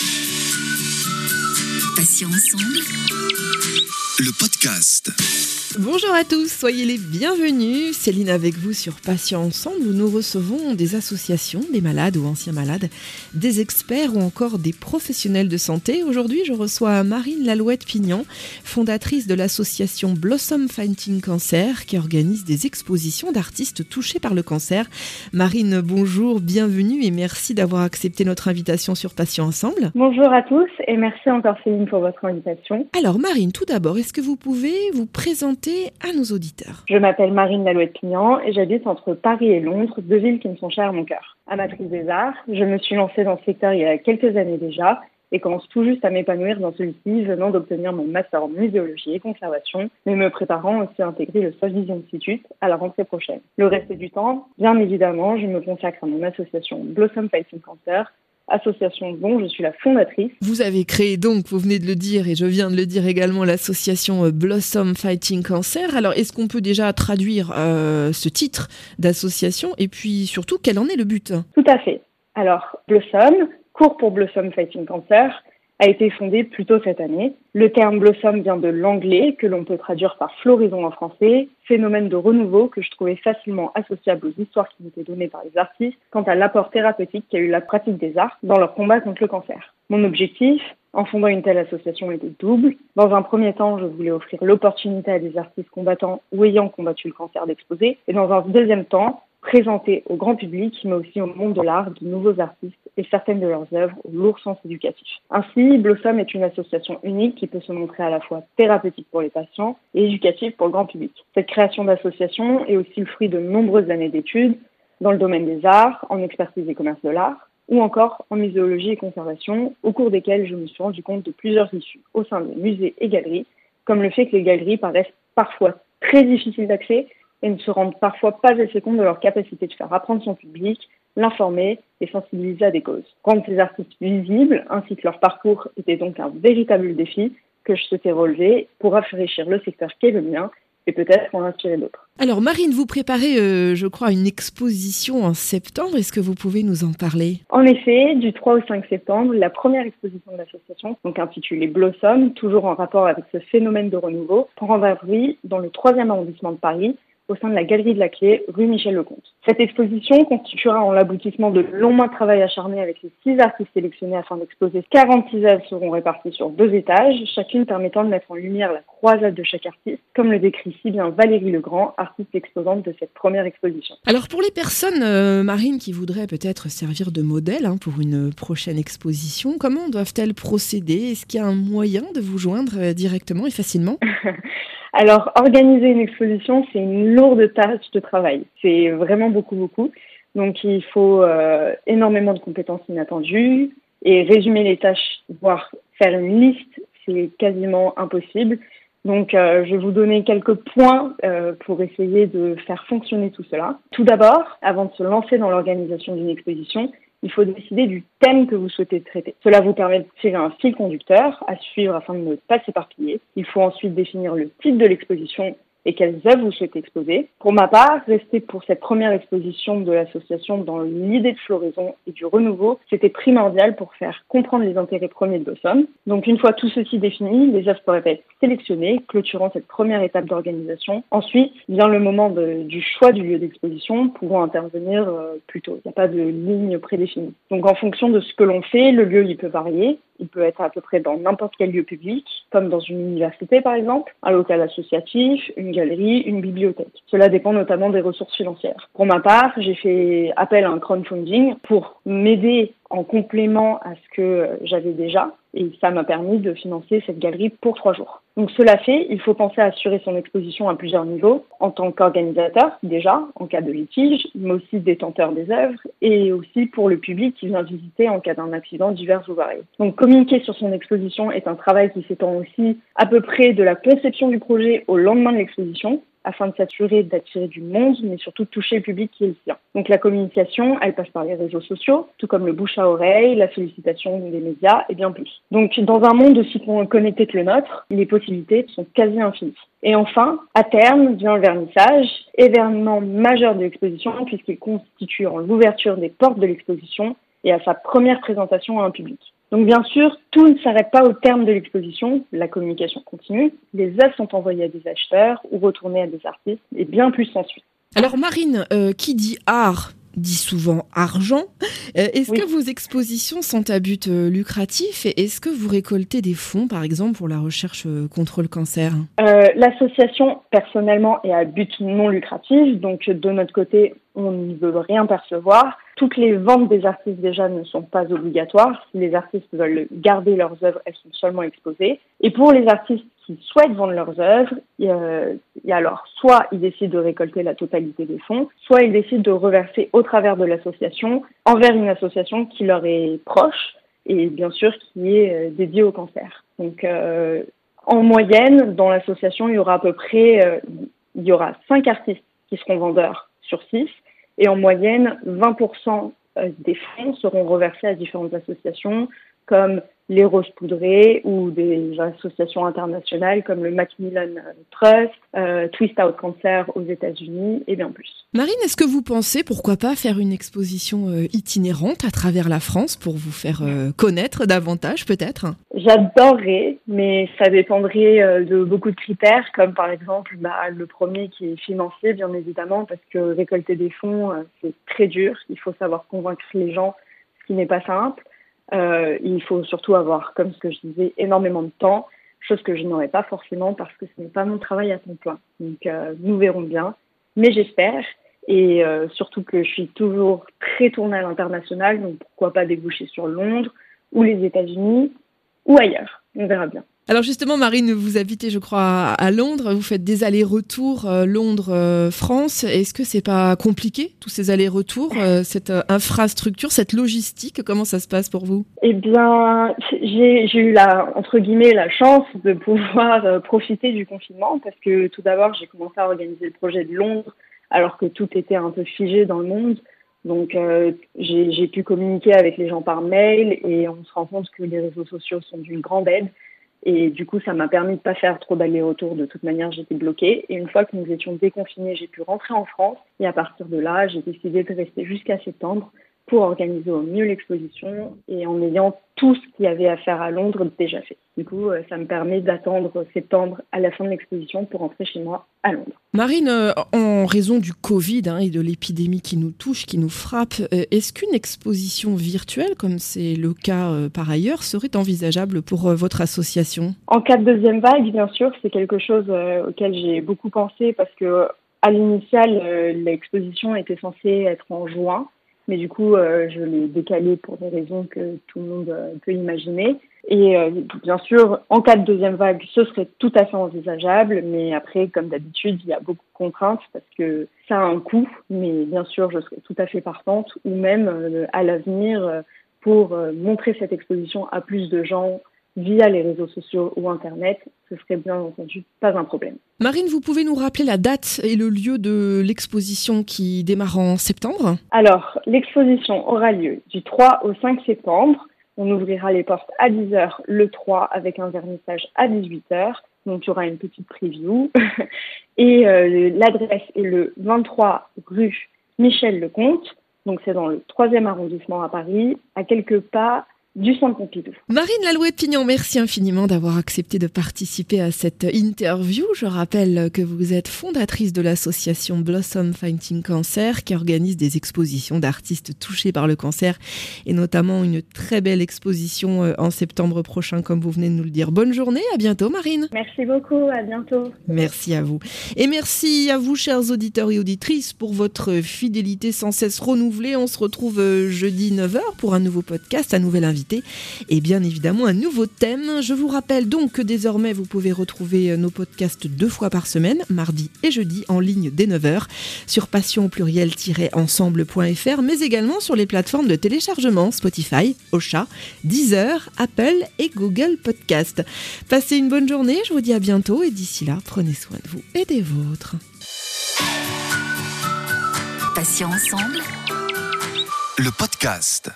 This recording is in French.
Thank you. Patients ensemble. Le podcast. Bonjour à tous, soyez les bienvenus. Céline avec vous sur Patients Ensemble où nous recevons des associations, des malades ou anciens malades, des experts ou encore des professionnels de santé. Aujourd'hui, je reçois Marine Lalouette-Pignon, fondatrice de l'association Blossom Fighting Cancer qui organise des expositions d'artistes touchés par le cancer. Marine, bonjour, bienvenue et merci d'avoir accepté notre invitation sur Patients Ensemble. Bonjour à tous et merci encore Céline pour votre invitation. Alors Marine, tout d'abord, est-ce que vous pouvez vous présenter à nos auditeurs? Je m'appelle Marine Lalouette-Pignan et j'habite entre Paris et Londres, deux villes qui me sont chères à mon cœur. Amatrice des arts, je me suis lancée dans ce secteur il y a quelques années déjà et commence tout juste à m'épanouir dans celui-ci, venant d'obtenir mon master en muséologie et conservation, mais me préparant aussi à intégrer le Vision Institute à la rentrée prochaine. Le reste du temps, bien évidemment, je me consacre à mon association Blossom Fighting Cancer, association dont je suis la fondatrice. Vous avez créé donc, vous venez de le dire et je viens de le dire également, l'association euh, Blossom Fighting Cancer. Alors est-ce qu'on peut déjà traduire euh, ce titre d'association et puis surtout quel en est le but? Tout à fait. Alors Blossom, court pour Blossom Fighting Cancer, a été fondée plus tôt cette année. Le terme blossom vient de l'anglais, que l'on peut traduire par floraison en français, phénomène de renouveau que je trouvais facilement associable aux histoires qui étaient données par les artistes quant à l'apport thérapeutique qu'a eu la pratique des arts dans leur combat contre le cancer. Mon objectif, en fondant une telle association, était double. Dans un premier temps, je voulais offrir l'opportunité à des artistes combattants ou ayant combattu le cancer d'exposer. Et dans un deuxième temps, présenter au grand public, mais aussi au monde de l'art, de nouveaux artistes et certaines de leurs œuvres au lourd sens éducatif. Ainsi, Blossom est une association unique qui peut se montrer à la fois thérapeutique pour les patients et éducative pour le grand public. Cette création d'association est aussi le fruit de nombreuses années d'études dans le domaine des arts, en expertise et commerce de l'art, ou encore en muséologie et conservation, au cours desquelles je me suis rendu compte de plusieurs issues au sein des musées et galeries, comme le fait que les galeries paraissent parfois très difficiles d'accès et ne se rendent parfois pas assez compte de leur capacité de faire apprendre son public, l'informer et sensibiliser à des causes. Rendre ces artistes visibles ainsi que leur parcours était donc un véritable défi que je souhaitais relever pour rafraîchir le secteur qu'est le mien et peut-être en inspirer d'autres. Alors Marine, vous préparez, euh, je crois, une exposition en septembre. Est-ce que vous pouvez nous en parler? En effet, du 3 au 5 septembre, la première exposition de l'association, donc intitulée Blossom, toujours en rapport avec ce phénomène de renouveau, prendra vie dans le 3e arrondissement de Paris au sein de la Galerie de la Clé, rue Michel Lecomte. Cette exposition constituera en l'aboutissement de longs mois de travail acharné avec les six artistes sélectionnés afin d'exposer 46 œuvres seront réparties sur deux étages, chacune permettant de mettre en lumière la croisade de chaque artiste, comme le décrit si bien Valérie Legrand, artiste exposante de cette première exposition. Alors pour les personnes, euh, Marine, qui voudraient peut-être servir de modèle hein, pour une prochaine exposition, comment doivent-elles procéder? Est-ce qu'il y a un moyen de vous joindre euh, directement et facilement? Alors, organiser une exposition, c'est une lourde tâche de travail. C'est vraiment beaucoup, beaucoup. Donc, il faut euh, énormément de compétences inattendues et résumer les tâches, voire faire une liste, c'est quasiment impossible. Donc, euh, je vais vous donner quelques points euh, pour essayer de faire fonctionner tout cela. Tout d'abord, avant de se lancer dans l'organisation d'une exposition, il faut décider du thème que vous souhaitez traiter. Cela vous permet de tirer un fil conducteur à suivre afin de ne pas s'éparpiller. Il faut ensuite définir le type de l'exposition et quelles œuvres vous souhaitez exposer. Pour ma part, rester pour cette première exposition de l'association dans l'idée de floraison et du renouveau, c'était primordial pour faire comprendre les intérêts premiers de Blossom. Donc une fois tout ceci défini, les œuvres pourraient être sélectionnées, clôturant cette première étape d'organisation. Ensuite vient le moment du choix du lieu d'exposition, pouvant intervenir euh, plus tôt. Il n'y a pas de ligne prédéfinie. Donc en fonction de ce que l'on fait, le lieu il peut varier. Il peut être à peu près dans n'importe quel lieu public, comme dans une université par exemple, un local associatif, une galerie, une bibliothèque. Cela dépend notamment des ressources financières. Pour ma part, j'ai fait appel à un crowdfunding pour m'aider en complément à ce que j'avais déjà. Et ça m'a permis de financer cette galerie pour trois jours. Donc cela fait, il faut penser à assurer son exposition à plusieurs niveaux, en tant qu'organisateur déjà, en cas de litige, mais aussi détenteur des œuvres, et aussi pour le public qui vient visiter en cas d'un accident divers ou varié. Donc communiquer sur son exposition est un travail qui s'étend aussi à peu près de la conception du projet au lendemain de l'exposition, afin de s'assurer d'attirer du monde, mais surtout de toucher le public qui est le sien. Donc la communication, elle passe par les réseaux sociaux, tout comme le bouche à oreille, la sollicitation des médias et bien plus. Donc dans un monde aussi connecté que le nôtre, les possibilités sont quasi infinies. Et enfin, à terme, vient le vernissage, événement majeur de l'exposition puisqu'il constitue en l'ouverture des portes de l'exposition et à sa première présentation à un public. Donc bien sûr, tout ne s'arrête pas au terme de l'exposition, la communication continue, les œuvres sont envoyées à des acheteurs ou retournées à des artistes, et bien plus s'ensuit. Alors Marine, euh, qui dit art dit souvent argent. Euh, est-ce Oui. que vos expositions sont à but euh, lucratif et est-ce que vous récoltez des fonds, par exemple, pour la recherche contre le cancer? L'association, personnellement, est à but non lucratif, donc de notre côté, on ne veut rien percevoir. Toutes les ventes des artistes déjà ne sont pas obligatoires. Si les artistes veulent garder leurs œuvres, elles sont seulement exposées. Et pour les artistes qui souhaitent vendre leurs œuvres, a alors soit ils décident de récolter la totalité des fonds, soit ils décident de reverser au travers de l'association envers une association qui leur est proche et bien sûr qui est euh, dédiée au cancer. Donc euh, en moyenne, dans l'association, il y aura à peu près, euh, il y aura cinq artistes qui seront vendeurs sur six, et en moyenne, 20% euh, des fonds seront reversés à différentes associations comme les Roses Poudrées ou des associations internationales comme le Macmillan Trust, euh, Twist Out Cancer aux États-Unis et bien plus. Marine, est-ce que vous pensez, pourquoi pas, faire une exposition euh, itinérante à travers la France pour vous faire euh, connaître davantage, peut-être? J'adorerais, mais ça dépendrait euh, de beaucoup de critères, comme par exemple bah, le premier qui est financier, bien évidemment, parce que récolter des fonds, c'est très dur. Il faut savoir convaincre les gens, ce qui n'est pas simple. Euh, il faut surtout avoir, comme ce que je disais, énormément de temps, chose que je n'aurais pas forcément parce que ce n'est pas mon travail à temps plein. Donc euh, nous verrons bien, mais j'espère. Et euh, surtout que je suis toujours très tournée à l'international, donc pourquoi pas déboucher sur Londres ou les États-Unis ou ailleurs. On verra bien. Alors justement, Marine, vous habitez, je crois, à Londres. Vous faites des allers-retours euh, Londres-France. Est-ce que c'est pas compliqué tous ces allers-retours, euh, cette euh, infrastructure, cette logistique? Comment ça se passe pour vous? Eh bien, j'ai eu la entre guillemets la chance de pouvoir euh, profiter du confinement parce que tout d'abord j'ai commencé à organiser le projet de Londres alors que tout était un peu figé dans le monde. Donc euh, j'ai pu communiquer avec les gens par mail et on se rend compte que les réseaux sociaux sont d'une grande aide. Et du coup, ça m'a permis de pas faire trop d'allers-retours. De toute manière, j'étais bloquée. Et une fois que nous étions déconfinés, j'ai pu rentrer en France. Et à partir de là, j'ai décidé de rester jusqu'à septembre pour organiser au mieux l'exposition et en ayant tout ce qu'il y avait à faire à Londres déjà fait. Du coup, euh, ça me permet d'attendre septembre à la fin de l'exposition pour rentrer chez moi à Londres. Marine, euh, en raison du Covid hein, et de l'épidémie qui nous touche, qui nous frappe, euh, est-ce qu'une exposition virtuelle, comme c'est le cas euh, par ailleurs, serait envisageable pour euh, votre association? En cas de deuxième vague, bien sûr, c'est quelque chose euh, auquel j'ai beaucoup pensé parce que à l'initiale, euh, l'exposition était censée être en juin, mais du coup, euh, je l'ai décalée pour des raisons que tout le monde euh, peut imaginer. Et euh, bien sûr, en cas de deuxième vague, ce serait tout à fait envisageable, mais après, comme d'habitude, il y a beaucoup de contraintes parce que ça a un coût, mais bien sûr, je serais tout à fait partante, ou même euh, à l'avenir, euh, pour montrer cette exposition à plus de gens via les réseaux sociaux ou Internet, ce serait bien entendu pas un problème. Marine, vous pouvez nous rappeler la date et le lieu de l'exposition qui démarre en septembre? Alors, l'exposition aura lieu du 3 au 5 septembre. On ouvrira les portes à 10h le 3 avec un vernissage à 18h. Donc, il y aura une petite preview. Et euh, l'adresse est le 23 rue Michel Lecomte. Donc, c'est dans le 3e arrondissement à Paris, à quelques pas du Centre Pompidou. Marine Lalouette-Pignon, merci infiniment d'avoir accepté de participer à cette interview. Je rappelle que vous êtes fondatrice de l'association Blossom Fighting Cancer qui organise des expositions d'artistes touchés par le cancer et notamment une très belle exposition euh, en septembre prochain comme vous venez de nous le dire. Bonne journée, à bientôt Marine. Merci beaucoup, à bientôt. Merci à vous. Et merci à vous, chers auditeurs et auditrices, pour votre fidélité sans cesse renouvelée. On se retrouve euh, jeudi 9h pour un nouveau podcast, un nouvel invité et bien évidemment un nouveau thème. Je vous rappelle donc que désormais vous pouvez retrouver euh, nos podcasts deux fois par semaine, mardi et jeudi, en ligne dès 9h sur passion pluriel-ensemble.fr, mais également sur les plateformes de téléchargement Spotify, Ocha, Deezer, Apple et Google Podcast. Passez une bonne journée, je vous dis à bientôt et d'ici là, prenez soin de vous et des vôtres. Passions ensemble. Le podcast.